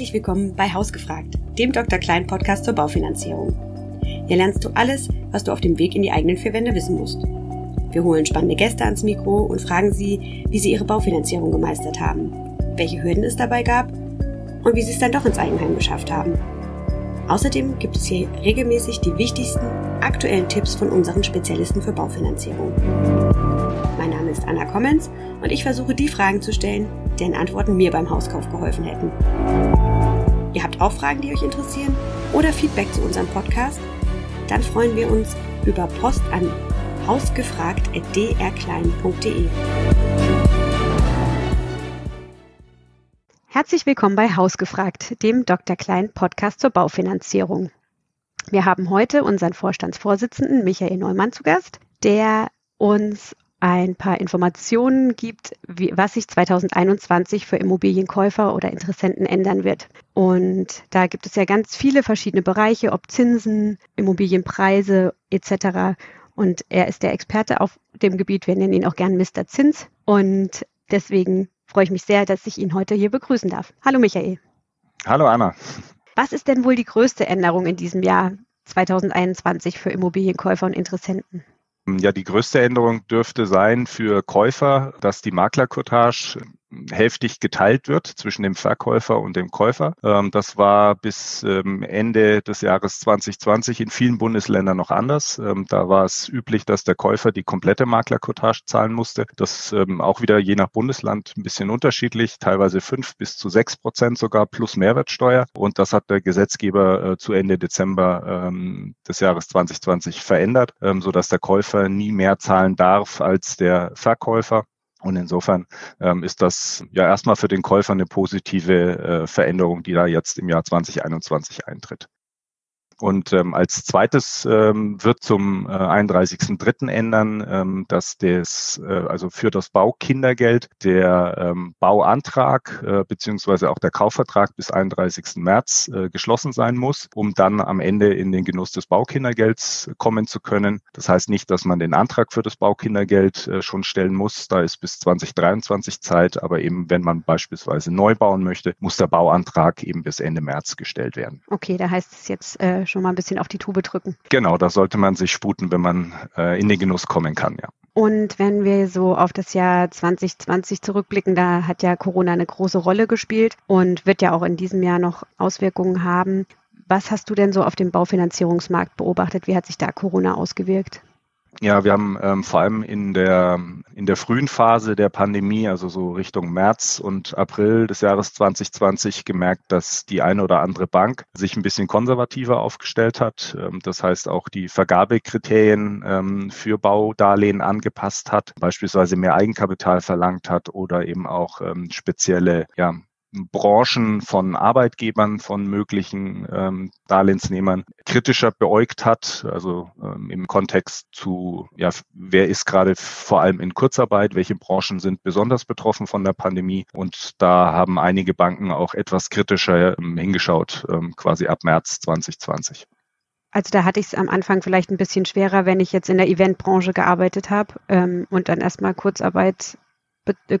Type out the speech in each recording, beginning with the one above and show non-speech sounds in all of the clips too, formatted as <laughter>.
Herzlich willkommen bei Hausgefragt, dem Dr. Klein Podcast zur Baufinanzierung. Hier lernst du alles, was du auf dem Weg in die eigenen vier Wände wissen musst. Wir holen spannende Gäste ans Mikro und fragen sie, wie sie ihre Baufinanzierung gemeistert haben, welche Hürden es dabei gab und wie sie es dann doch ins Eigenheim geschafft haben. Außerdem gibt es hier regelmäßig die wichtigsten aktuellen Tipps von unseren Spezialisten für Baufinanzierung. Ist Anna Kommens und ich versuche die Fragen zu stellen, deren Antworten mir beim Hauskauf geholfen hätten. Ihr habt auch Fragen, die euch interessieren oder Feedback zu unserem Podcast? Dann freuen wir uns über Post an hausgefragt.drklein.de. Herzlich willkommen bei Hausgefragt, dem Dr. Klein Podcast zur Baufinanzierung. Wir haben heute unseren Vorstandsvorsitzenden Michael Neumann zu Gast, der uns ein paar Informationen gibt, wie, was sich 2021 für Immobilienkäufer oder Interessenten ändern wird. Und da gibt es ja ganz viele verschiedene Bereiche, ob Zinsen, Immobilienpreise etc. Und er ist der Experte auf dem Gebiet. Wir nennen ihn auch gern Mr. Zins. Und deswegen freue ich mich sehr, dass ich ihn heute hier begrüßen darf. Hallo Michael. Hallo Anna. Was ist denn wohl die größte Änderung in diesem Jahr 2021 für Immobilienkäufer und Interessenten? Ja, die größte Änderung dürfte sein für Käufer, dass die Maklercottage hälftig geteilt wird zwischen dem Verkäufer und dem Käufer. Ähm, das war bis ähm, Ende des Jahres 2020 in vielen Bundesländern noch anders. Ähm, da war es üblich, dass der Käufer die komplette Maklercottage zahlen musste. Das auch wieder je nach Bundesland ein bisschen unterschiedlich, teilweise fünf bis zu sechs Prozent sogar plus Mehrwertsteuer. Und das hat der Gesetzgeber äh, zu Ende Dezember des Jahres 2020 verändert, sodass der Käufer nie mehr zahlen darf als der Verkäufer. Und insofern ähm, ist das ja erstmal für den Käufer eine positive äh, Veränderung, die da jetzt im Jahr 2021 eintritt. Und ähm, als zweites ähm, wird zum äh, 31.3. ändern, ähm, dass das, äh, also für das Baukindergeld der ähm, Bauantrag äh, beziehungsweise auch der Kaufvertrag bis 31. März äh, geschlossen sein muss, um dann am Ende in den Genuss des Baukindergelds kommen zu können. Das heißt nicht, dass man den Antrag für das Baukindergeld äh, schon stellen muss. Da ist bis 2023 Zeit, aber eben wenn man beispielsweise neu bauen möchte, muss der Bauantrag eben bis Ende März gestellt werden. Okay, da heißt es jetzt äh, schon mal ein bisschen auf die Tube drücken. Genau, da sollte man sich sputen, wenn man äh, in den Genuss kommen kann, ja. Und wenn wir so auf das Jahr 2020 zurückblicken, da hat ja Corona eine große Rolle gespielt und wird ja auch in diesem Jahr noch Auswirkungen haben. Was hast du denn so auf dem Baufinanzierungsmarkt beobachtet? Wie hat sich da Corona ausgewirkt? Ja, wir haben ähm, vor allem in der, in der frühen Phase der Pandemie, also so Richtung März und April des Jahres 2020, gemerkt, dass die eine oder andere Bank sich ein bisschen konservativer aufgestellt hat. Ähm, das heißt auch die Vergabekriterien ähm, für Baudarlehen angepasst hat, beispielsweise mehr Eigenkapital verlangt hat oder eben auch ähm, spezielle ja, Branchen von Arbeitgebern, von möglichen ähm, Darlehensnehmern kritischer beäugt hat, also ähm, im Kontext zu, ja, wer ist gerade vor allem in Kurzarbeit, welche Branchen sind besonders betroffen von der Pandemie und da haben einige Banken auch etwas kritischer ähm, hingeschaut, ähm, quasi ab März 2020. Also da hatte ich es am Anfang vielleicht ein bisschen schwerer, wenn ich jetzt in der Eventbranche gearbeitet habe ähm, und dann erstmal Kurzarbeit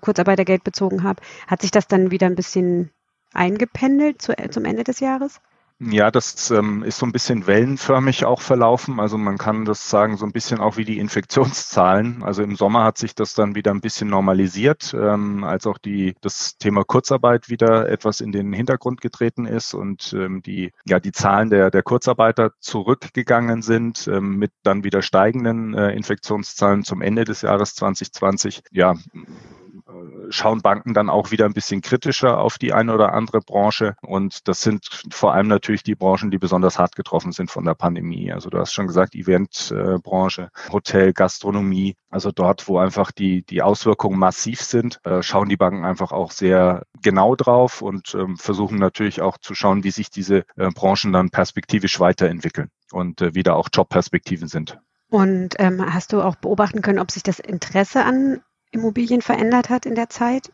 Kurzarbeitergeld bezogen habe, hat sich das dann wieder ein bisschen eingependelt zu, zum Ende des Jahres? Ja, das ähm, ist so ein bisschen wellenförmig auch verlaufen. Also man kann das sagen, so ein bisschen auch wie die Infektionszahlen. Also im Sommer hat sich das dann wieder ein bisschen normalisiert, ähm, als auch die, das Thema Kurzarbeit wieder etwas in den Hintergrund getreten ist und ähm, die, ja, die Zahlen der, der Kurzarbeiter zurückgegangen sind, ähm, mit dann wieder steigenden äh, Infektionszahlen zum Ende des Jahres 2020. Ja, schauen Banken dann auch wieder ein bisschen kritischer auf die eine oder andere Branche. Und das sind vor allem natürlich die Branchen, die besonders hart getroffen sind von der Pandemie. Also du hast schon gesagt, Eventbranche, Hotel, Gastronomie. Also dort, wo einfach die, die Auswirkungen massiv sind, äh, schauen die Banken einfach auch sehr genau drauf und ähm, versuchen natürlich auch zu schauen, wie sich diese äh, Branchen dann perspektivisch weiterentwickeln und äh, wieder auch Jobperspektiven sind. Und ähm, hast du auch beobachten können, ob sich das Interesse an Immobilien verändert hat in der Zeit?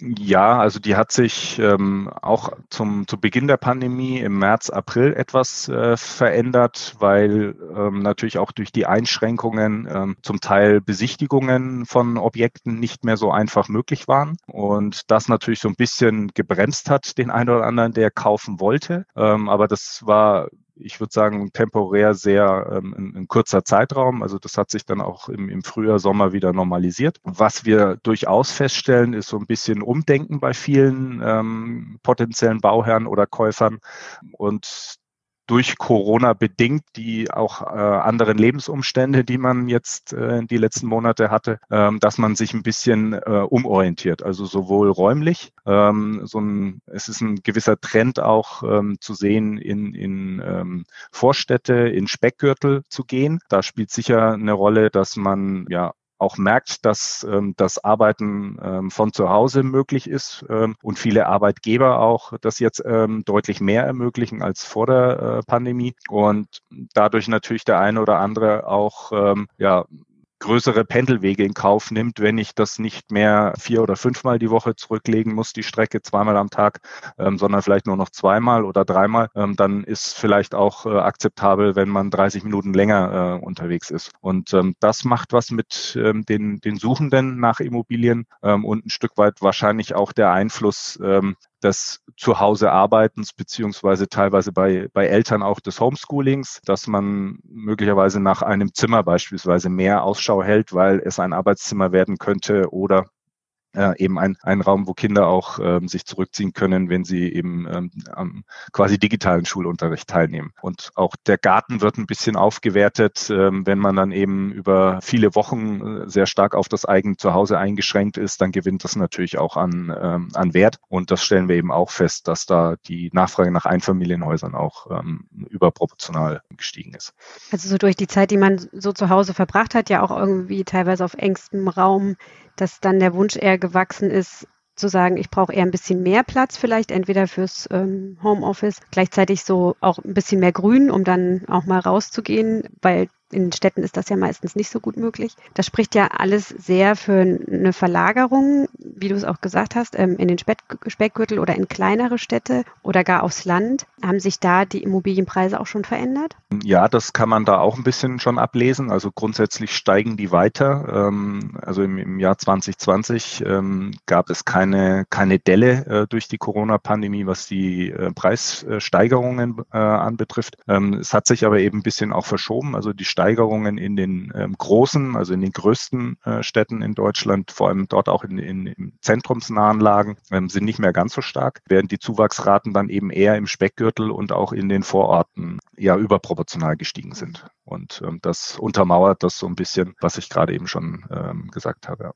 Ja, also die hat sich ähm, auch zum zu Beginn der Pandemie im März, April etwas äh, verändert, weil ähm, natürlich auch durch die Einschränkungen ähm, zum Teil Besichtigungen von Objekten nicht mehr so einfach möglich waren und das natürlich so ein bisschen gebremst hat den einen oder anderen, der kaufen wollte. Ähm, aber das war ich würde sagen, temporär sehr ähm, ein, ein, kurzer Zeitraum. Also das hat sich dann auch im, im Frühjahr, Sommer wieder normalisiert. Was wir durchaus feststellen, ist so ein bisschen Umdenken bei vielen ähm, potenziellen Bauherren oder Käufern. Und durch Corona bedingt, die auch äh, anderen Lebensumstände, die man jetzt äh, die letzten Monate hatte, ähm, dass man sich ein bisschen äh, umorientiert. Also sowohl räumlich, ähm, so ein, es ist ein gewisser Trend auch ähm, zu sehen, in, in ähm, Vorstädte, in Speckgürtel zu gehen. Da spielt sicher eine Rolle, dass man ja auch merkt, dass ähm, das Arbeiten ähm, von zu Hause möglich ist ähm, und viele Arbeitgeber auch das jetzt ähm, deutlich mehr ermöglichen als vor der äh, Pandemie. Und dadurch natürlich der eine oder andere auch ähm, ja größere Pendelwege in Kauf nimmt, wenn ich das nicht mehr vier oder fünfmal die Woche zurücklegen muss, die Strecke zweimal am Tag, ähm, sondern vielleicht nur noch zweimal oder dreimal, ähm, dann ist vielleicht auch äh, akzeptabel, wenn man 30 Minuten länger äh, unterwegs ist. Und ähm, das macht was mit ähm, den, den Suchenden nach Immobilien ähm, und ein Stück weit wahrscheinlich auch der Einfluss ähm, des Zuhause-Arbeitens beziehungsweise teilweise bei, bei Eltern auch des Homeschoolings, dass man möglicherweise nach einem Zimmer beispielsweise mehr Ausschau hält, weil es ein Arbeitszimmer werden könnte oder äh, eben ein, ein Raum, wo Kinder auch ähm, sich zurückziehen können, wenn sie eben ähm, am quasi digitalen Schulunterricht teilnehmen. Und auch der Garten wird ein bisschen aufgewertet, ähm, wenn man dann eben über viele Wochen äh, sehr stark auf das eigene Zuhause eingeschränkt ist, dann gewinnt das natürlich auch an, ähm, an Wert. Und das stellen wir eben auch fest, dass da die Nachfrage nach Einfamilienhäusern auch ähm, überproportional gestiegen ist. Also so durch die Zeit, die man so zu Hause verbracht hat, ja auch irgendwie teilweise auf engstem Raum, dass dann der Wunsch eher gewachsen ist, zu sagen, ich brauche eher ein bisschen mehr Platz vielleicht, entweder fürs ähm, Homeoffice, gleichzeitig so auch ein bisschen mehr Grün, um dann auch mal rauszugehen, weil in Städten ist das ja meistens nicht so gut möglich. Das spricht ja alles sehr für eine Verlagerung, wie du es auch gesagt hast, ähm, in den Speckgürtel oder in kleinere Städte oder gar aufs Land. Haben sich da die Immobilienpreise auch schon verändert? Ja, das kann man da auch ein bisschen schon ablesen. Also grundsätzlich steigen die weiter. Ähm, also im, Jahr 2020 ähm, gab es keine, keine Delle äh, durch die Corona-Pandemie, was die äh, Preissteigerungen äh, anbetrifft. Es hat sich aber eben ein bisschen auch verschoben. Also die Steigerungen in den ähm, großen, also in den größten äh, Städten in Deutschland, vor allem dort auch in, in, in zentrumsnahen Lagen, ähm, sind nicht mehr ganz so stark, während die Zuwachsraten dann eben eher im Speckgürtel und auch in den Vororten ja überproportional gestiegen sind. Und ähm, das untermauert das so ein bisschen, was ich gerade eben schon ähm, gesagt habe. Ja.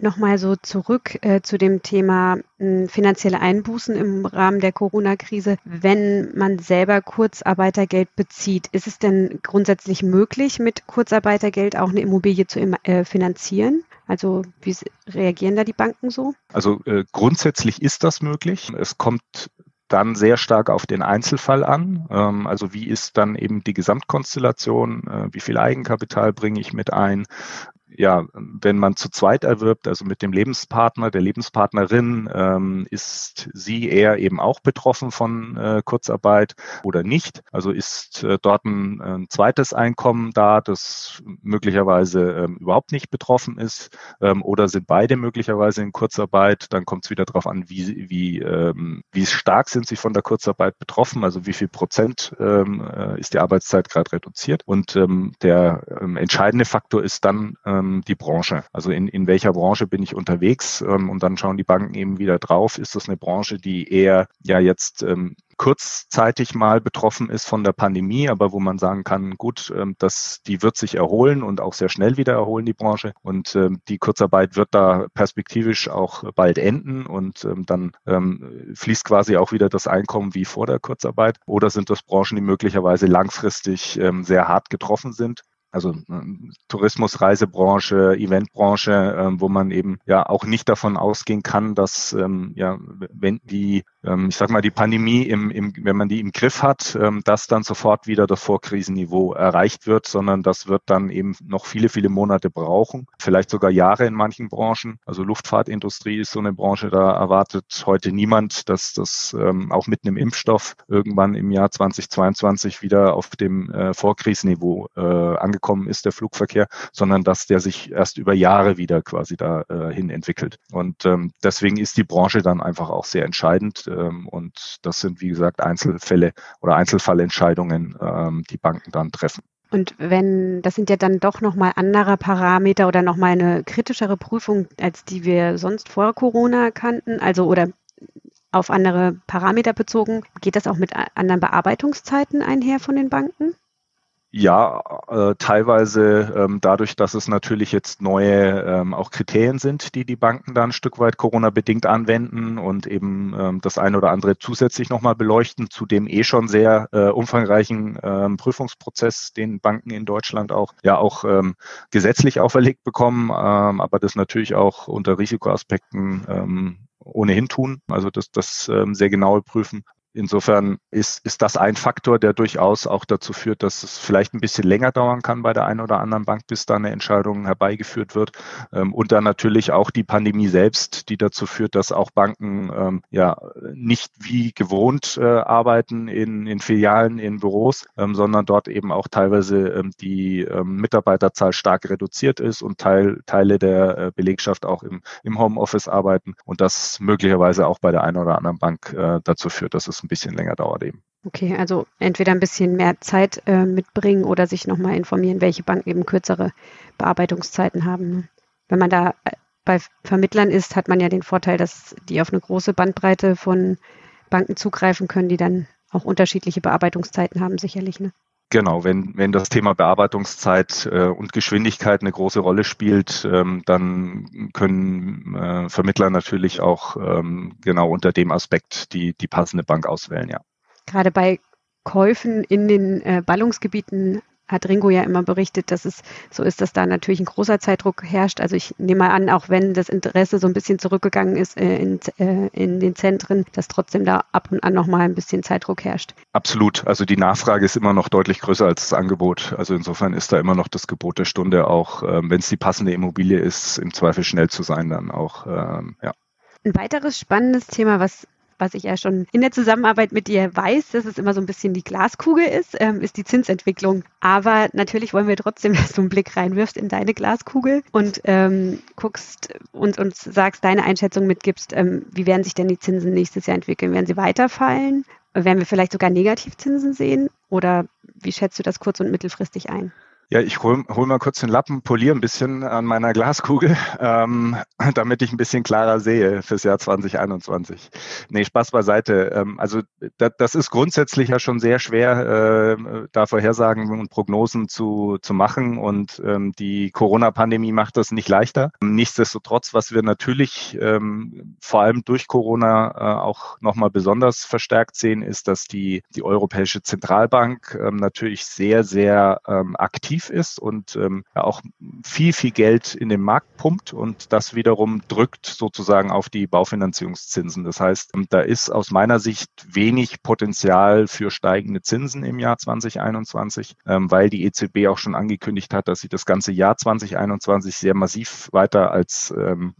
Nochmal so zurück äh, zu dem Thema äh, finanzielle Einbußen im Rahmen der Corona-Krise. Wenn man selber Kurzarbeitergeld bezieht, ist es denn grundsätzlich möglich, mit Kurzarbeitergeld auch eine Immobilie zu äh, finanzieren? Also wie reagieren da die Banken so? Also äh, grundsätzlich ist das möglich. Es kommt dann sehr stark auf den Einzelfall an. Ähm, also wie ist dann eben die Gesamtkonstellation? Äh, wie viel Eigenkapital bringe ich mit ein? Ja, wenn man zu zweit erwirbt, also mit dem Lebenspartner, der Lebenspartnerin, ähm, ist sie eher eben auch betroffen von äh, Kurzarbeit oder nicht? Also ist äh, dort ein, ein, zweites Einkommen da, das möglicherweise ähm, überhaupt nicht betroffen ist? Ähm, oder sind beide möglicherweise in Kurzarbeit? Dann kommt es wieder darauf an, wie, wie, ähm, wie stark sind sie von der Kurzarbeit betroffen, also wie viel Prozent ähm, äh, ist die Arbeitszeit gerade reduziert. Und ähm, der entscheidende Faktor ist dann, ähm, die Branche. Also in, in welcher Branche bin ich unterwegs? Ähm, und dann schauen die Banken eben wieder drauf. Ist das eine Branche, die eher ja jetzt ähm, kurzzeitig mal betroffen ist von der Pandemie, aber wo man sagen kann, gut, ähm, dass die wird sich erholen und auch sehr schnell wieder erholen, die Branche. Und ähm, die Kurzarbeit wird da perspektivisch auch bald enden und ähm, dann fließt quasi auch wieder das Einkommen wie vor der Kurzarbeit. Oder sind das Branchen, die möglicherweise langfristig sehr hart getroffen sind? Also äh, Tourismus, Reisebranche, Eventbranche, äh, wo man eben ja auch nicht davon ausgehen kann, dass ähm, ja, wenn die, ähm, ich sag mal, die Pandemie im, im, wenn man die im Griff hat, ähm, dass dann sofort wieder das Vorkrisenniveau erreicht wird, sondern das wird dann eben noch viele, viele Monate brauchen, vielleicht sogar Jahre in manchen Branchen. Also Luftfahrtindustrie ist so eine Branche, da erwartet heute niemand, dass das ähm, auch mit einem Impfstoff irgendwann im Jahr 2022 wieder auf dem äh, Vorkrisenniveau äh, angekommen angekommen ist, der Flugverkehr, sondern dass der sich erst über Jahre wieder quasi dahin äh, entwickelt. Und ähm, deswegen ist die Branche dann einfach auch sehr entscheidend. Ähm, und das sind, wie gesagt, Einzelfälle oder Einzelfallentscheidungen, ähm, die Banken dann treffen. Und wenn, das sind ja dann doch nochmal andere Parameter oder nochmal eine kritischere Prüfung, als die wir sonst vor Corona kannten, also oder auf andere Parameter bezogen. Geht das auch mit anderen Bearbeitungszeiten einher von den Banken? Ja, äh, teilweise ähm, dadurch, dass es natürlich jetzt neue ähm, auch Kriterien sind, die die Banken dann ein Stück weit Corona-bedingt anwenden und eben ähm, das eine oder andere zusätzlich nochmal beleuchten zu dem eh schon sehr äh, umfangreichen ähm, Prüfungsprozess, den Banken in Deutschland auch ja auch ähm, gesetzlich auferlegt bekommen, ähm, aber das natürlich auch unter Risikoaspekten ähm, ohnehin tun, also das, das ähm, sehr genaue Prüfen. Insofern ist, ist das ein Faktor, der durchaus auch dazu führt, dass es vielleicht ein bisschen länger dauern kann bei der einen oder anderen Bank, bis da eine Entscheidung herbeigeführt wird. Ähm, und dann natürlich auch die Pandemie selbst, die dazu führt, dass auch Banken ähm, ja nicht wie gewohnt äh, arbeiten in, in Filialen, in Büros, ähm, sondern dort eben auch teilweise die Mitarbeiterzahl stark reduziert ist und Teil, Teile der äh, Belegschaft auch im, im Homeoffice arbeiten und das möglicherweise auch bei der einen oder anderen Bank äh, dazu führt, dass es ein bisschen länger dauert eben. Okay, also entweder ein bisschen mehr Zeit äh, mitbringen oder sich nochmal informieren, welche Banken eben kürzere Bearbeitungszeiten haben. Ne? Wenn man da äh, bei Vermittlern ist, hat man ja den Vorteil, dass die auf eine große Bandbreite von Banken zugreifen können, die dann auch unterschiedliche Bearbeitungszeiten haben, sicherlich. Ne? Genau, wenn, wenn das Thema Bearbeitungszeit äh, und Geschwindigkeit eine große Rolle spielt, ähm, dann können äh, Vermittler natürlich auch ähm, genau unter dem Aspekt die, die passende Bank auswählen, ja. Gerade bei Käufen in den äh, Ballungsgebieten hat Ringo ja immer berichtet, dass es so ist, dass da natürlich ein großer Zeitdruck herrscht. Also ich nehme mal an, auch wenn das Interesse so ein bisschen zurückgegangen ist äh, in, äh, in den Zentren, dass trotzdem da ab und an nochmal ein bisschen Zeitdruck herrscht. Absolut. Also die Nachfrage ist immer noch deutlich größer als das Angebot. Also insofern ist da immer noch das Gebot der Stunde auch, ähm, wenn es die passende Immobilie ist, im Zweifel schnell zu sein, dann auch, ähm, ja. Ein weiteres spannendes Thema, was was ich ja schon in der Zusammenarbeit mit dir weiß, dass es immer so ein bisschen die Glaskugel ist, ähm, ist die Zinsentwicklung. Aber natürlich wollen wir trotzdem, <laughs> dass du einen Blick reinwirfst in deine Glaskugel und ähm, guckst und uns sagst, deine Einschätzung mitgibst, ähm, wie werden sich denn die Zinsen nächstes Jahr entwickeln? Werden sie weiterfallen? Werden wir vielleicht sogar Negativzinsen sehen? Oder wie schätzt du das kurz- und mittelfristig ein? Ja, ich hol, hol mal kurz den Lappen, poliere ein bisschen an meiner Glaskugel, <laughs> ähm, damit ich ein bisschen klarer sehe fürs Jahr 2021. Nee, Spaß beiseite. Ähm, also da, das ist grundsätzlich ja schon sehr schwer, äh, da Vorhersagen und Prognosen zu, zu machen und ähm, die Corona-Pandemie macht das nicht leichter. Nichtsdestotrotz, was wir natürlich ähm, vor allem durch Corona äh, auch nochmal besonders verstärkt sehen, ist, dass die, die Europäische Zentralbank ähm, natürlich sehr, sehr ähm, aktiv aktiv ist und ähm, auch viel, viel Geld in den Markt pumpt und das wiederum drückt sozusagen auf die Baufinanzierungszinsen. Das heißt, ähm, da ist aus meiner Sicht wenig Potenzial für steigende Zinsen im Jahr 2021, ähm, weil die EZB auch schon angekündigt hat, dass sie das ganze Jahr 2021 sehr massiv weiter als ähm,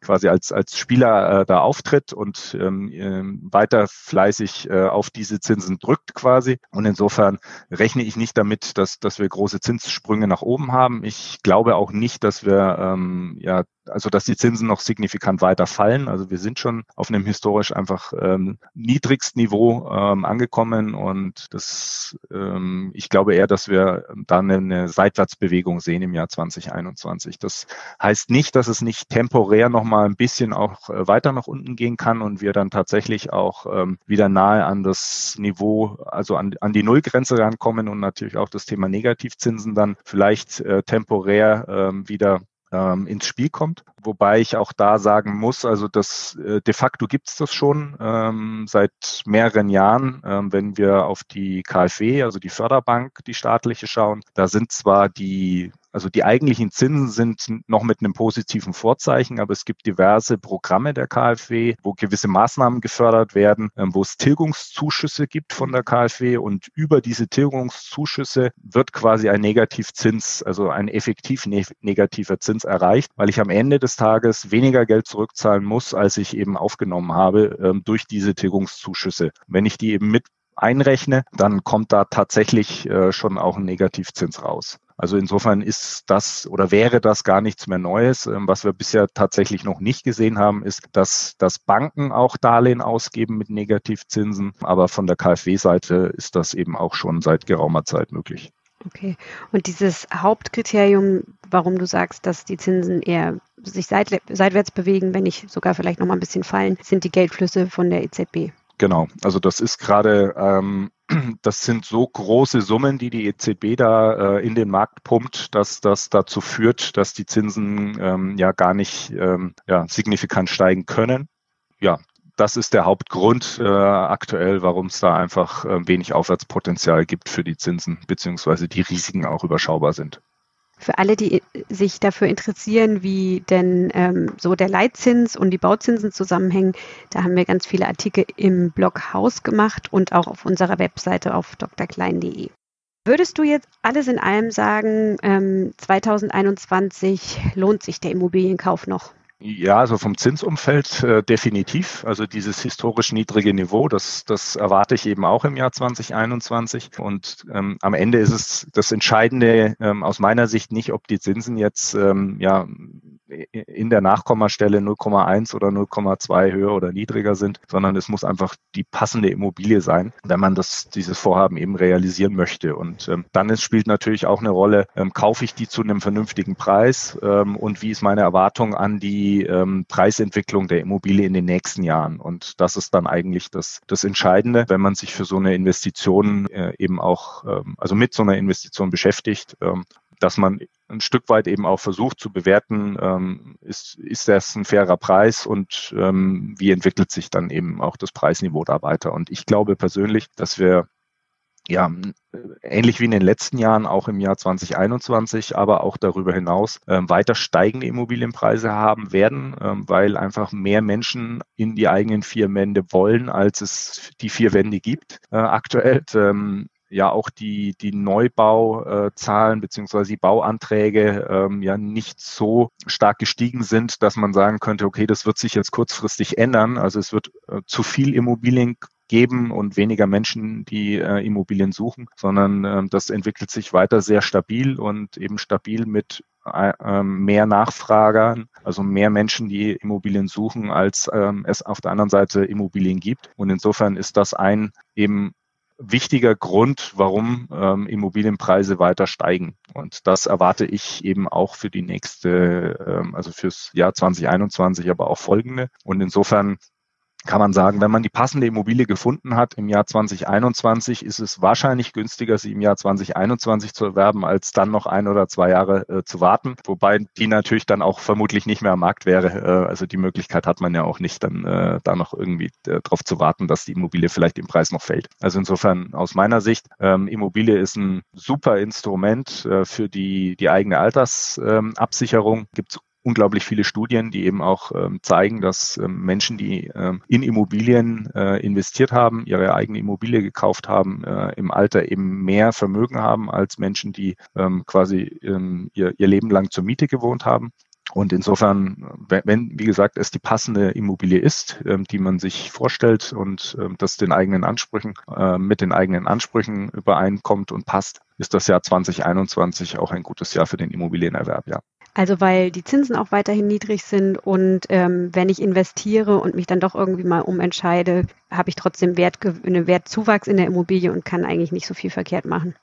quasi als, als Spieler äh, da auftritt und ähm, ähm, weiter fleißig äh, auf diese Zinsen drückt quasi. Und insofern rechne ich nicht damit, dass, dass wir große Zinssprünge nach oben haben. Ich glaube auch nicht, dass wir ähm, ja also dass die Zinsen noch signifikant weiter fallen. Also wir sind schon auf einem historisch einfach ähm, niedrigsten Niveau ähm, angekommen und das, ähm, ich glaube eher, dass wir dann eine Seitwärtsbewegung sehen im Jahr 2021. Das heißt nicht, dass es nicht temporär noch mal ein bisschen auch äh, weiter nach unten gehen kann und wir dann tatsächlich auch ähm, wieder nahe an das Niveau, also an, an die Nullgrenze rankommen und natürlich auch das Thema Negativzinsen dann vielleicht äh, temporär ähm, wieder ähm, ins Spiel kommt. Wobei ich auch da sagen muss, also das äh, de facto gibt es das schon ähm, seit mehreren Jahren. Ähm, wenn wir auf die KfW, also die Förderbank, die staatliche schauen, da sind zwar die also die eigentlichen Zinsen sind noch mit einem positiven Vorzeichen, aber es gibt diverse Programme der KfW, wo gewisse Maßnahmen gefördert werden, ähm, wo es Tilgungszuschüsse gibt von der KfW und über diese Tilgungszuschüsse wird quasi ein Negativzins, also ein effektiv ne negativer Zins erreicht, weil ich am Ende des Tages weniger Geld zurückzahlen muss, als ich eben aufgenommen habe ähm, durch diese Tilgungszuschüsse. Wenn ich die eben mit einrechne, dann kommt da tatsächlich äh, schon auch ein Negativzins raus. Also insofern ist das oder wäre das gar nichts mehr Neues. Ähm, was wir bisher tatsächlich noch nicht gesehen haben, ist, dass, dass Banken auch Darlehen ausgeben mit Negativzinsen. Aber von der KfW-Seite ist das eben auch schon seit geraumer Zeit möglich. Okay. Und dieses Hauptkriterium, warum du sagst, dass die Zinsen eher sich seitwärts bewegen, wenn nicht sogar vielleicht noch mal ein bisschen fallen, sind die Geldflüsse von der EZB. Genau, also das ist gerade, ähm, <clears throat> das sind so große Summen, die die EZB da äh, in den Markt pumpt, dass das dazu führt, dass die Zinsen ähm, ja gar nicht ähm, ja, signifikant steigen können. Ja, das ist der Hauptgrund äh, aktuell, warum es da einfach äh, wenig Aufwärtspotenzial gibt für die Zinsen, beziehungsweise die Risiken auch überschaubar sind für alle, die sich dafür interessieren, wie denn ähm, so der Leitzins und die Bauzinsen zusammenhängen, da haben wir ganz viele Artikel im Blog Haus gemacht und auch auf unserer Webseite auf drklein.de. Würdest du jetzt alles in allem sagen, ähm, 2021 lohnt sich der Immobilienkauf noch? Ja, also vom Zinsumfeld äh, definitiv. Also dieses historisch niedrige Niveau, das, das erwarte ich eben auch im Jahr 2021. Und ähm, am Ende ist es das Entscheidende ähm, aus meiner Sicht nicht, ob die Zinsen jetzt ähm, ja in der Nachkommastelle 0,1 oder 0,2 höher oder niedriger sind, sondern es muss einfach die passende Immobilie sein, wenn man das, dieses Vorhaben eben realisieren möchte. Und ähm, dann ist, spielt natürlich auch eine Rolle, ähm, kaufe ich die zu einem vernünftigen Preis ähm, und wie ist meine Erwartung an die ähm, Preisentwicklung der Immobilie in den nächsten Jahren. Und das ist dann eigentlich das, das Entscheidende, wenn man sich für so eine Investition äh, eben auch, ähm, also mit so einer Investition beschäftigt ähm, dass man ein Stück weit eben auch versucht zu bewerten, ähm, ist, ist das ein fairer Preis und ähm, wie entwickelt sich dann eben auch das Preisniveau da weiter. Und ich glaube persönlich, dass wir ja, ähnlich wie in den letzten Jahren, auch im Jahr 2021, aber auch darüber hinaus äh, weiter steigende Immobilienpreise haben werden, äh, weil einfach mehr Menschen in die eigenen vier Wände wollen, als es die vier Wände gibt äh, aktuell. Ähm, ja auch die, die Neubauzahlen beziehungsweise die Bauanträge ähm, ja nicht so stark gestiegen sind, dass man sagen könnte, okay, das wird sich jetzt kurzfristig ändern. Also es wird äh, zu viel Immobilien geben und weniger Menschen, die äh, Immobilien suchen, sondern äh, das entwickelt sich weiter sehr stabil und eben stabil mit äh, ähm, mehr Nachfragern, also mehr Menschen, die Immobilien suchen, als ähm, es auf der anderen Seite Immobilien gibt. Und insofern ist das ein eben wichtiger Grund, warum ähm, Immobilienpreise weiter steigen. Und das erwarte ich eben auch für die nächste, ähm, also fürs Jahr 2021, aber auch folgende. Und insofern kann man sagen, wenn man die passende Immobilie gefunden hat im Jahr 2021, ist es wahrscheinlich günstiger, sie im Jahr 2021 zu erwerben, als dann noch ein oder zwei Jahre äh, zu warten. Wobei die natürlich dann auch vermutlich nicht mehr am Markt wäre. Äh, also die Möglichkeit hat man ja auch nicht, dann äh, da noch irgendwie äh, darauf zu warten, dass die Immobilie vielleicht im Preis noch fällt. Also insofern aus meiner Sicht, ähm, Immobilie ist ein super Instrument äh, für die, die eigene Altersabsicherung. Gibt unglaublich viele Studien, die eben auch ähm, zeigen, dass ähm, Menschen, die ähm, in Immobilien äh, investiert haben, ihre eigene Immobilie gekauft haben, äh, im Alter eben mehr Vermögen haben als Menschen, die ähm, quasi ähm, ihr, ihr Leben lang zur Miete gewohnt haben. Und insofern, wenn, wie gesagt, es die passende Immobilie ist, ähm, die man sich vorstellt und ähm, das den eigenen Ansprüchen, äh, mit den eigenen Ansprüchen übereinkommt und passt, ist das Jahr 2021 auch ein gutes Jahr für den Immobilienerwerb, ja. Also weil die Zinsen auch weiterhin niedrig sind und ähm, wenn ich investiere und mich dann doch irgendwie mal umentscheide, habe ich trotzdem Wert, einen Wertzuwachs in der Immobilie und kann eigentlich nicht so viel verkehrt machen.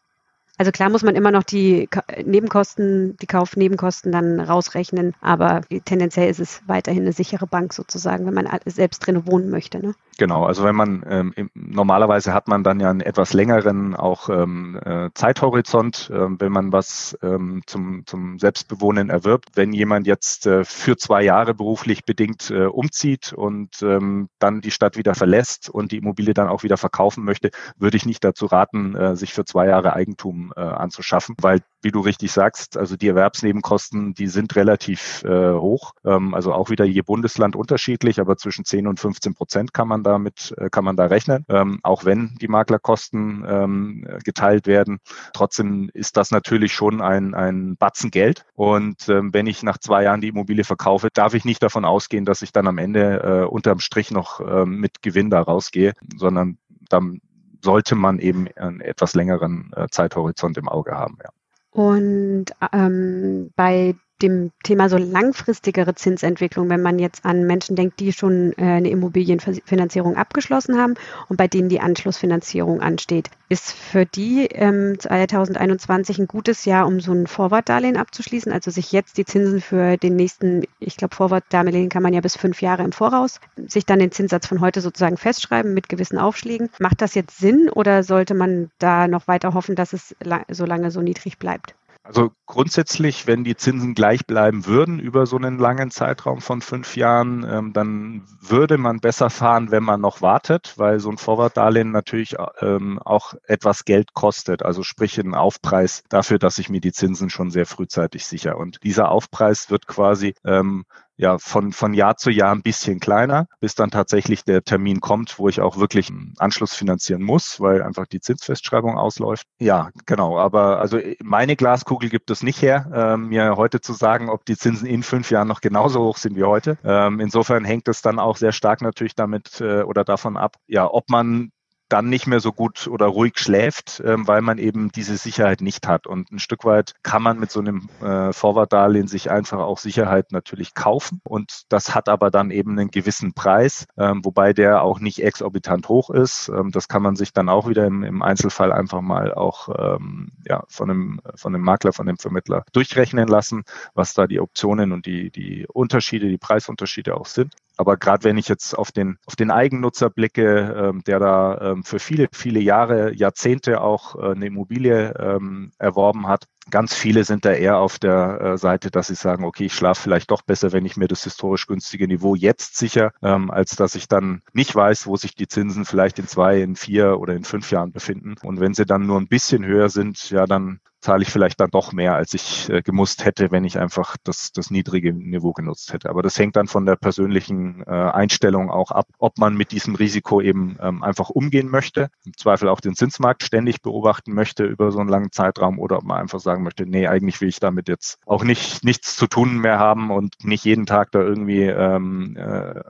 Also klar muss man immer noch die Nebenkosten, die Kaufnebenkosten dann rausrechnen, aber tendenziell ist es weiterhin eine sichere Bank sozusagen, wenn man selbst drin wohnen möchte. Ne? Genau, also wenn man ähm, normalerweise hat man dann ja einen etwas längeren auch ähm, äh, Zeithorizont, äh, wenn man was ähm, zum, zum Selbstbewohnen erwirbt. Wenn jemand jetzt äh, für zwei Jahre beruflich bedingt äh, umzieht und ähm, dann die Stadt wieder verlässt und die Immobilie dann auch wieder verkaufen möchte, würde ich nicht dazu raten, äh, sich für zwei Jahre Eigentum äh, anzuschaffen, weil wie du richtig sagst, also die Erwerbsnebenkosten, die sind relativ äh, hoch. Ähm, also auch wieder je Bundesland unterschiedlich, aber zwischen 10 und 15 Prozent kann man damit, äh, kann man da rechnen. Ähm, auch wenn die Maklerkosten ähm, geteilt werden. Trotzdem ist das natürlich schon ein, ein Batzen Geld. Und ähm, wenn ich nach zwei Jahren die Immobilie verkaufe, darf ich nicht davon ausgehen, dass ich dann am Ende äh, unterm Strich noch äh, mit Gewinn da rausgehe, sondern dann sollte man eben einen etwas längeren äh, Zeithorizont im Auge haben. Ja. Und ähm, bei dem Thema so langfristigere Zinsentwicklung, wenn man jetzt an Menschen denkt, die schon äh, eine Immobilienfinanzierung abgeschlossen haben und bei denen die Anschlussfinanzierung ansteht, ist für die ähm, 2021 ein gutes Jahr, um so ein Vorwartdarlehen abzuschließen, also sich jetzt die Zinsen für den nächsten, ich glaube, Vorwartdarlehen kann man ja bis fünf Jahre im Voraus, sich dann den Zinssatz von heute sozusagen festschreiben mit gewissen Aufschlägen. Macht das jetzt Sinn oder sollte man da noch weiter hoffen, dass es so lange so niedrig bleibt? Also grundsätzlich, wenn die Zinsen gleich bleiben würden über so einen langen Zeitraum von fünf Jahren, ähm, dann würde man besser fahren, wenn man noch wartet, weil so ein Vorwartdarlehen natürlich ähm, auch etwas Geld kostet. Also sprich ein Aufpreis dafür, dass ich mir die Zinsen schon sehr frühzeitig sichere. Und dieser Aufpreis wird quasi ähm, ja von, von Jahr zu Jahr ein bisschen kleiner, bis dann tatsächlich der Termin kommt, wo ich auch wirklich einen Anschluss finanzieren muss, weil einfach die Zinsfestschreibung ausläuft. Ja, genau. Aber also meine Glaskugel gibt es nicht her, äh, mir heute zu sagen, ob die Zinsen in fünf Jahren noch genauso hoch sind wie heute. Ähm, insofern hängt es dann auch sehr stark natürlich damit äh, oder davon ab, ja, ob man dann nicht mehr so gut oder ruhig schläft, ähm, weil man eben diese Sicherheit nicht hat. Und ein Stück weit kann man mit so einem äh, Vorwartdarlehen sich einfach auch Sicherheit natürlich kaufen. Und das hat aber dann eben einen gewissen Preis, ähm, wobei der auch nicht exorbitant hoch ist. Ähm, das kann man sich dann auch wieder im, Einzelfall einfach mal auch ähm, ja, von, einem, von einem Makler, von dem Vermittler durchrechnen lassen, was da die Optionen und die, die Unterschiede, die Preisunterschiede auch sind. Aber gerade wenn ich jetzt auf den, auf den Eigennutzer blicke, ähm, der da ähm, für viele, viele Jahre, Jahrzehnte auch äh, eine Immobilie ähm, erworben hat, ganz viele sind da eher auf der äh, Seite, dass sie sagen, okay, ich schlafe vielleicht doch besser, wenn ich mir das historisch günstige Niveau jetzt sicher, ähm, als dass ich dann nicht weiß, wo sich die Zinsen vielleicht in zwei, in vier oder in fünf Jahren befinden. Und wenn sie dann nur ein bisschen höher sind, ja, dann zahle ich vielleicht dann doch mehr, als ich äh, gemusst hätte, wenn ich einfach das, das niedrige Niveau genutzt hätte. Aber das hängt dann von der persönlichen äh, Einstellung auch ab, ob man mit diesem Risiko eben ähm, einfach umgehen möchte, im Zweifel auch den Zinsmarkt ständig beobachten möchte über so einen langen Zeitraum oder ob man einfach sagen möchte, nee, eigentlich will ich damit jetzt auch nicht nichts zu tun mehr haben und nicht jeden Tag da irgendwie ähm, äh,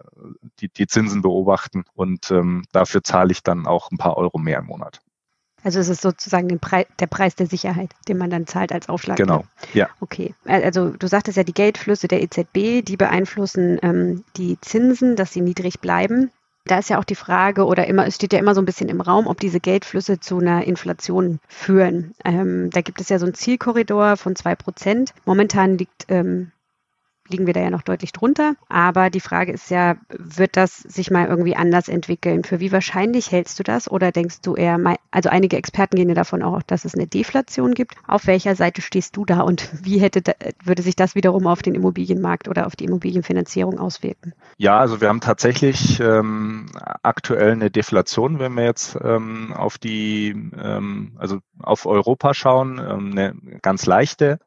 die, die Zinsen beobachten und ähm, dafür zahle ich dann auch ein paar Euro mehr im Monat. Also es ist sozusagen Pre der Preis der Sicherheit, den man dann zahlt als Aufschlag. Genau, ja. Okay, also du sagtest ja, die Geldflüsse der EZB, die beeinflussen ähm, die Zinsen, dass sie niedrig bleiben. Da ist ja auch die Frage, oder immer, es steht ja immer so ein bisschen im Raum, ob diese Geldflüsse zu einer Inflation führen. Ähm, da gibt es ja so einen Zielkorridor von zwei Prozent. Momentan liegt ähm, liegen wir da ja noch deutlich drunter. Aber die Frage ist ja, wird das sich mal irgendwie anders entwickeln? Für wie wahrscheinlich hältst du das? Oder denkst du eher, also einige Experten gehen ja davon auch, dass es eine Deflation gibt. Auf welcher Seite stehst du da und <laughs> wie hätte, würde sich das wiederum auf den Immobilienmarkt oder auf die Immobilienfinanzierung auswirken? Ja, also wir haben tatsächlich ähm, aktuell eine Deflation, wenn wir jetzt ähm, auf die, ähm, also auf Europa schauen, ähm, eine ganz leichte.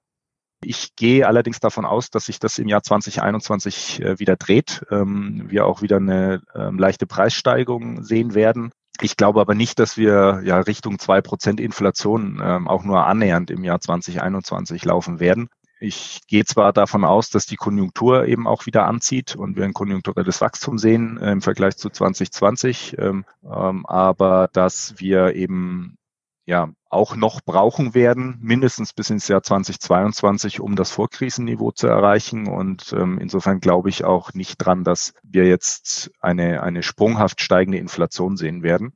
Ich gehe allerdings davon aus, dass sich das im Jahr 2021 äh, wieder dreht, ähm, wir auch wieder eine ähm, leichte Preissteigerung sehen werden. Ich glaube aber nicht, dass wir ja Richtung zwei Prozent Inflation ähm, auch nur annähernd im Jahr 2021 laufen werden. Ich gehe zwar davon aus, dass die Konjunktur eben auch wieder anzieht und wir ein konjunkturelles Wachstum sehen äh, im Vergleich zu 2020, ähm, ähm, aber dass wir eben ja auch noch brauchen werden, mindestens bis ins Jahr 2022, um das Vorkrisenniveau zu erreichen. Und ähm, insofern glaube ich auch nicht dran, dass wir jetzt eine, eine sprunghaft steigende Inflation sehen werden,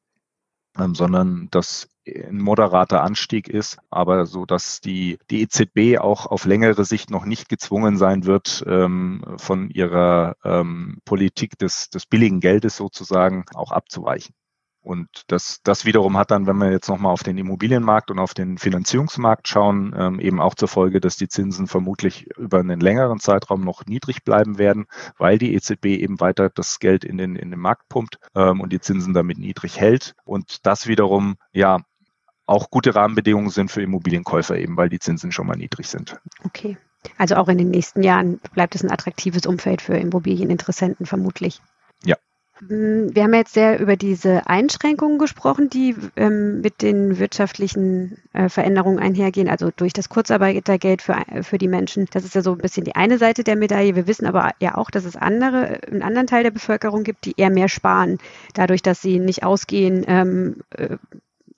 ähm, sondern dass ein moderater Anstieg ist, aber so, dass die, die EZB auch auf längere Sicht noch nicht gezwungen sein wird, ähm, von ihrer ähm, Politik des, des billigen Geldes sozusagen auch abzuweichen. Und das, das wiederum hat dann, wenn wir jetzt nochmal auf den Immobilienmarkt und auf den Finanzierungsmarkt schauen, ähm, eben auch zur Folge, dass die Zinsen vermutlich über einen längeren Zeitraum noch niedrig bleiben werden, weil die EZB eben weiter das Geld in den, in den Markt pumpt ähm, und die Zinsen damit niedrig hält. Und das wiederum, ja, auch gute Rahmenbedingungen sind für Immobilienkäufer eben, weil die Zinsen schon mal niedrig sind. Okay. Also auch in den nächsten Jahren bleibt es ein attraktives Umfeld für Immobilieninteressenten vermutlich. Ja. Hm, wir haben jetzt sehr über diese Einschränkungen gesprochen, die ähm, mit den wirtschaftlichen äh, Veränderungen einhergehen, also durch das Kurzarbeitergeld für, für die Menschen. Das ist ja so ein bisschen die eine Seite der Medaille. Wir wissen aber ja auch, dass es andere, einen anderen Teil der Bevölkerung gibt, die eher mehr sparen, dadurch, dass sie nicht ausgehen, ähm, äh,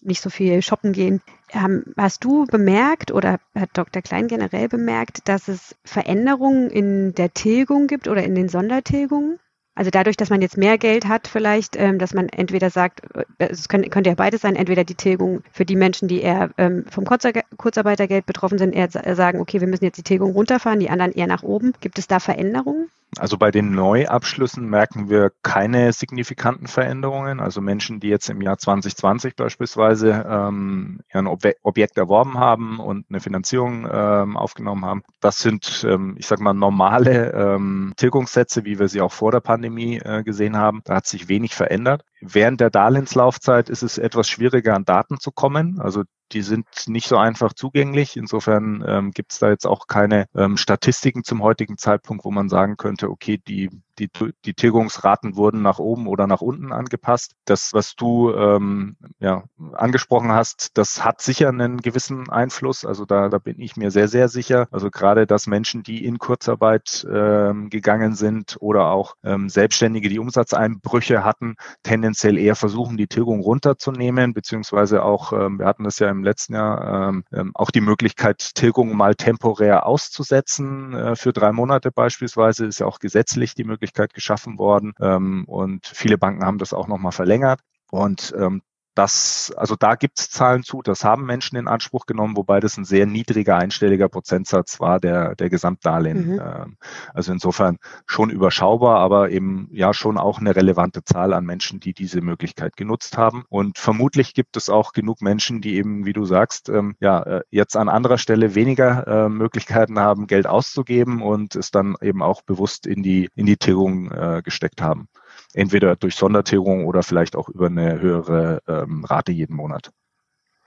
nicht so viel shoppen gehen. Ähm, hast du bemerkt oder hat Dr. Klein generell bemerkt, dass es Veränderungen in der Tilgung gibt oder in den Sondertilgungen? Also dadurch, dass man jetzt mehr Geld hat, vielleicht, ähm, dass man entweder sagt, äh, es könnte, könnte ja beides sein, entweder die Tilgung für die Menschen, die eher ähm, vom Kurzarbeitergeld betroffen sind, eher sagen, okay, wir müssen jetzt die Tilgung runterfahren, die anderen eher nach oben. Gibt es da Veränderungen? Also bei den Neuabschlüssen merken wir keine signifikanten Veränderungen. Also Menschen, die jetzt im Jahr 2020 beispielsweise ähm, ein Objekt erworben haben und eine Finanzierung ähm, aufgenommen haben, das sind, ähm, ich sage mal, normale ähm, Tilgungssätze, wie wir sie auch vor der Pandemie äh, gesehen haben. Da hat sich wenig verändert. Während der Darlehenslaufzeit ist es etwas schwieriger, an Daten zu kommen. Also die sind nicht so einfach zugänglich. Insofern ähm, gibt es da jetzt auch keine ähm, Statistiken zum heutigen Zeitpunkt, wo man sagen könnte, okay, die die, die Tilgungsraten wurden nach oben oder nach unten angepasst. Das, was du ähm, ja, angesprochen hast, das hat sicher einen gewissen Einfluss. Also da, da bin ich mir sehr, sehr sicher. Also gerade, dass Menschen, die in Kurzarbeit ähm, gegangen sind oder auch ähm, Selbstständige, die Umsatzeinbrüche hatten, tendenziell eher versuchen, die Tilgung runterzunehmen, beziehungsweise auch, ähm, wir hatten das ja im letzten Jahr, ähm, ähm auch die Möglichkeit, Tilgung mal temporär auszusetzen äh, für drei Monate beispielsweise, ist ja auch gesetzlich die Möglichkeit, Möglichkeit geschaffen worden. Ähm, und viele Banken haben das auch nochmal verlängert. Und ähm, das, also da gibt es Zahlen zu, das haben Menschen in Anspruch genommen, wobei das ein sehr niedriger einstelliger Prozentsatz war der, der Gesamtdarlehen. Mhm. Ähm, also insofern schon überschaubar, aber eben ja schon auch eine relevante Zahl an Menschen, die diese Möglichkeit genutzt haben. Und vermutlich gibt es auch genug Menschen, die eben, wie du sagst, ähm, ja, äh, jetzt an anderer Stelle weniger äh, Möglichkeiten haben, Geld auszugeben und es dann eben auch bewusst in die, in die Tilgung äh, gesteckt haben entweder durch Sondertilgung oder vielleicht auch über eine höhere ähm, Rate jeden Monat.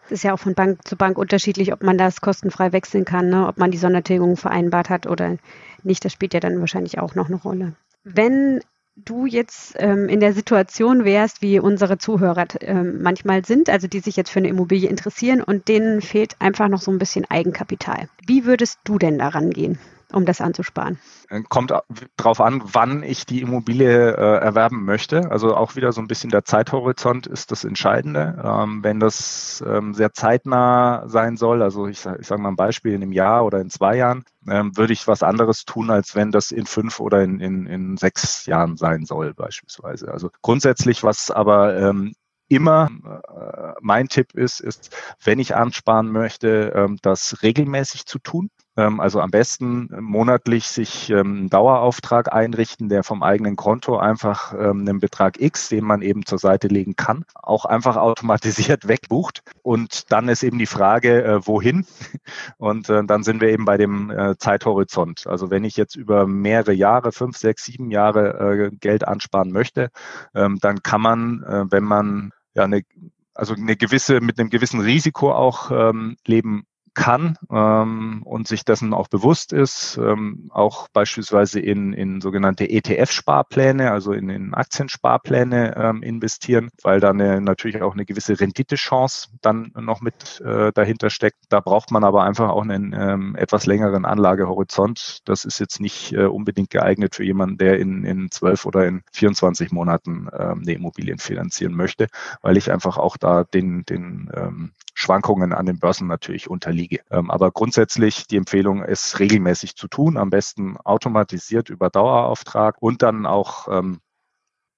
Es ist ja auch von Bank zu Bank unterschiedlich, ob man das kostenfrei wechseln kann, ne? ob man die Sondertilgung vereinbart hat oder nicht. Das spielt ja dann wahrscheinlich auch noch eine Rolle. Wenn du jetzt ähm, in der Situation wärst, wie unsere Zuhörer ähm, manchmal sind, also die sich jetzt für eine Immobilie interessieren und denen fehlt einfach noch so ein bisschen Eigenkapital. Wie würdest du denn daran gehen? Um das anzusparen? Äh, kommt darauf an, wann ich die Immobilie äh, erwerben möchte. Also auch wieder so ein bisschen der Zeithorizont ist das Entscheidende. Ähm, wenn das ähm, sehr zeitnah sein soll, also ich, ich sage mal ein Beispiel in einem Jahr oder in zwei Jahren, ähm, würde ich was anderes tun, als wenn das in fünf oder in, in, in sechs Jahren sein soll beispielsweise. Also grundsätzlich, was aber ähm, immer äh, mein Tipp ist, ist, wenn ich ansparen möchte, ähm, das regelmäßig zu tun. Ähm, also am besten monatlich sich ähm, einen Dauerauftrag einrichten, der vom eigenen Konto einfach ähm, einen Betrag X, den man eben zur Seite legen kann, auch einfach automatisiert <laughs> wegbucht. Und dann ist eben die Frage, äh, wohin? <laughs> Und äh, dann sind wir eben bei dem äh, Zeithorizont. Also wenn ich jetzt über mehrere Jahre, fünf, sechs, sieben Jahre Geld ansparen möchte, dann kann man, wenn man ja eine also eine gewisse, mit einem gewissen Risiko auch ähm, leben kann ähm, und sich dessen auch bewusst ist, ähm, auch beispielsweise in, in sogenannte ETF-Sparpläne, also in, in Aktiensparpläne ähm, investieren, weil da natürlich auch eine gewisse Renditechance dann noch mit äh, dahinter steckt. Da braucht man aber einfach auch einen ähm, etwas längeren Anlagehorizont. Das ist jetzt nicht äh, unbedingt geeignet für jemanden, der in, in 12 oder in 24 Monaten ähm, eine Immobilien finanzieren möchte, weil ich einfach auch da den, den ähm, Schwankungen an den Börsen natürlich unterliege. Ähm, aber grundsätzlich die Empfehlung ist regelmäßig zu tun, am besten automatisiert über Dauerauftrag und dann auch ähm,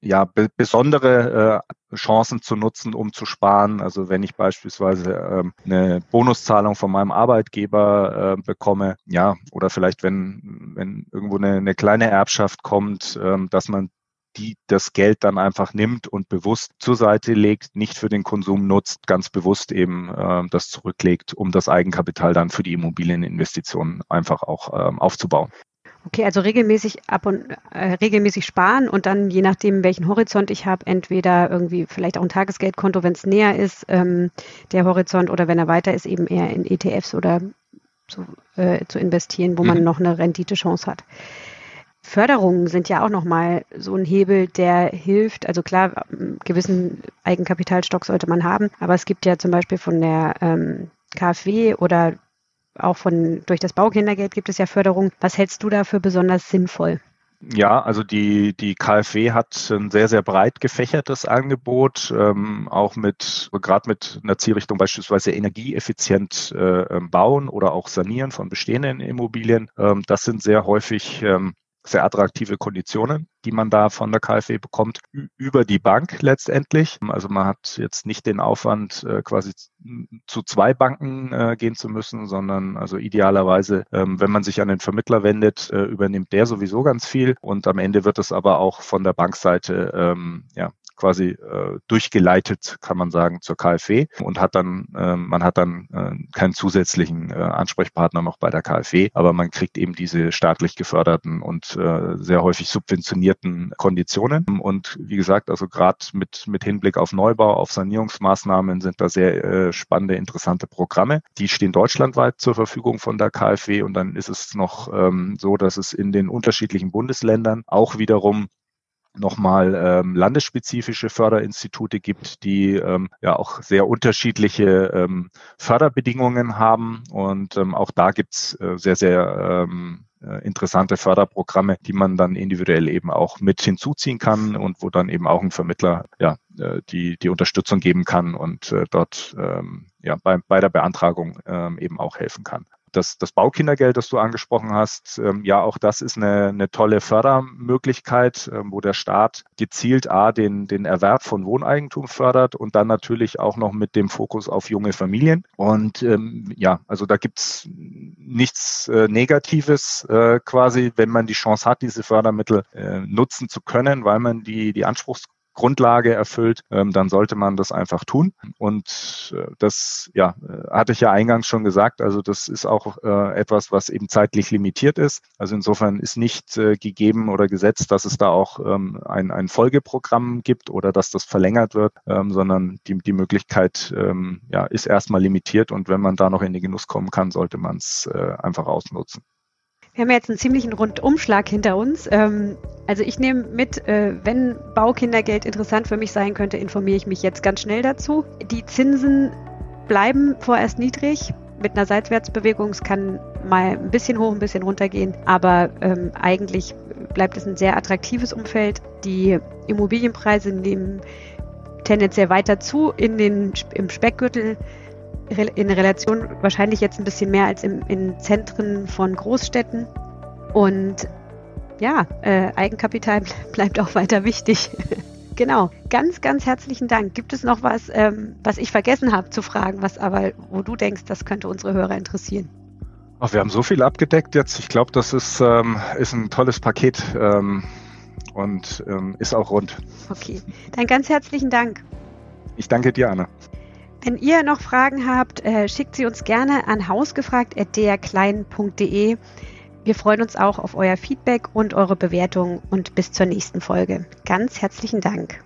ja, be besondere äh, Chancen zu nutzen, um zu sparen. Also wenn ich beispielsweise ähm, eine Bonuszahlung von meinem Arbeitgeber äh, bekomme, ja, oder vielleicht wenn, wenn irgendwo eine, eine kleine Erbschaft kommt, ähm, dass man die das Geld dann einfach nimmt und bewusst zur Seite legt, nicht für den Konsum nutzt, ganz bewusst eben äh, das zurücklegt, um das Eigenkapital dann für die Immobilieninvestitionen einfach auch ähm, aufzubauen. Okay, also regelmäßig ab und äh, regelmäßig sparen und dann je nachdem, welchen Horizont ich habe, entweder irgendwie vielleicht auch ein Tagesgeldkonto, wenn es näher ist, ähm, der Horizont, oder wenn er weiter ist, eben eher in ETFs oder zu, äh, zu investieren, wo mhm. man noch eine Renditechance hat. Förderungen sind ja auch nochmal so ein Hebel, der hilft. Also klar, gewissen Eigenkapitalstock sollte man haben, aber es gibt ja zum Beispiel von der ähm, KfW oder auch von durch das Baukindergeld gibt es ja Förderung. Was hältst du da für besonders sinnvoll? Ja, also die, die KfW hat ein sehr, sehr breit gefächertes Angebot, ähm, auch mit, gerade mit einer Zielrichtung beispielsweise energieeffizient äh, ähm, bauen oder auch sanieren von bestehenden Immobilien. Ähm, das sind sehr häufig ähm, sehr attraktive Konditionen, die man da von der KfW bekommt, über die Bank letztendlich. Also man hat jetzt nicht den Aufwand, äh, quasi zu zwei Banken äh, gehen zu müssen, sondern also idealerweise, ähm, wenn man sich an den Vermittler wendet, äh, übernimmt der sowieso ganz viel und am Ende wird es aber auch von der Bankseite ähm, ja, quasi äh, durchgeleitet, kann man sagen, zur KfW und hat dann, äh, man hat dann äh, keinen zusätzlichen äh, Ansprechpartner noch bei der KfW, aber man kriegt eben diese staatlich geförderten und äh, sehr häufig subventionierten Konditionen. Und wie gesagt, also gerade mit, mit Hinblick auf Neubau, auf Sanierungsmaßnahmen sind da sehr äh, spannende, interessante Programme. Die stehen deutschlandweit zur Verfügung von der KfW und dann ist es noch ähm, so, dass es in den unterschiedlichen Bundesländern auch wiederum nochmal ähm, landesspezifische Förderinstitute gibt, die ähm, ja auch sehr unterschiedliche ähm, Förderbedingungen haben. Und ähm, auch da gibt's äh, sehr, sehr ähm, äh, interessante Förderprogramme, die man dann individuell eben auch mit hinzuziehen kann und wo dann eben auch ein Vermittler ja äh, die die Unterstützung geben kann und äh, dort ähm, ja bei, bei der Beantragung ähm, eben auch helfen kann das, das Baukindergeld, das du angesprochen hast, ähm, ja, auch das ist eine, eine tolle Fördermöglichkeit, ähm, wo der Staat gezielt A, den, den Erwerb von Wohneigentum fördert und dann natürlich auch noch mit dem Fokus auf junge Familien. Und ähm, ja, also da gibt's nichts äh, Negatives äh, quasi, wenn man die Chance hat, diese Fördermittel äh, nutzen zu können, weil man die, die Anspruchs Grundlage erfüllt, ähm, dann sollte man das einfach tun. Und äh, das, ja, äh, hatte ich ja eingangs schon gesagt. Also das ist auch äh, etwas, was eben zeitlich limitiert ist. Also insofern ist nicht gegeben oder gesetzt, dass es da auch ähm, ein, ein Folgeprogramm gibt oder dass das verlängert wird, ähm, sondern die, die Möglichkeit ja, ist erstmal limitiert. Und wenn man da noch in den Genuss kommen kann, sollte man es einfach ausnutzen. Wir haben jetzt einen ziemlichen Rundumschlag hinter uns. Ähm, also ich nehme mit, äh, wenn Baukindergeld interessant für mich sein könnte, informiere ich mich jetzt ganz schnell dazu. Die Zinsen bleiben vorerst niedrig. Mit einer Seitwärtsbewegung, es kann mal ein bisschen hoch, ein bisschen runter gehen, aber ähm, eigentlich bleibt es ein sehr attraktives Umfeld. Die Immobilienpreise nehmen tendenziell weiter zu in den, im Speckgürtel in Relation wahrscheinlich jetzt ein bisschen mehr als im, in Zentren von Großstädten. Und ja, äh, Eigenkapital <laughs> bleibt auch weiter wichtig. <laughs> genau. Ganz, ganz herzlichen Dank. Gibt es noch was, ähm, was ich vergessen habe zu fragen, was aber, wo du denkst, das könnte unsere Hörer interessieren? Ach, wir haben so viel abgedeckt jetzt. Ich glaube, das ist, ähm, ist ein tolles Paket ähm, und ähm, ist auch rund. Okay, dann ganz herzlichen Dank. Ich danke dir, Anna. Wenn ihr noch Fragen habt, äh, schickt sie uns gerne an hausgefragt.drklein.de. Wir freuen uns auch auf euer Feedback und eure Bewertung und bis zur nächsten Folge. Ganz herzlichen Dank.